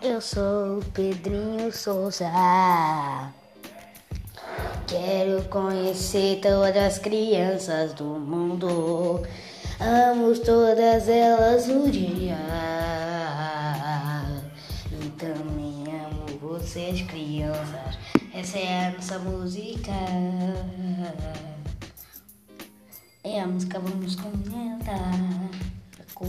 Eu sou o Pedrinho Souza. Quero conhecer todas as crianças do mundo. Amo todas elas um dia. E também amo vocês, crianças. Essa é a nossa música. É a música, vamos comentar. Com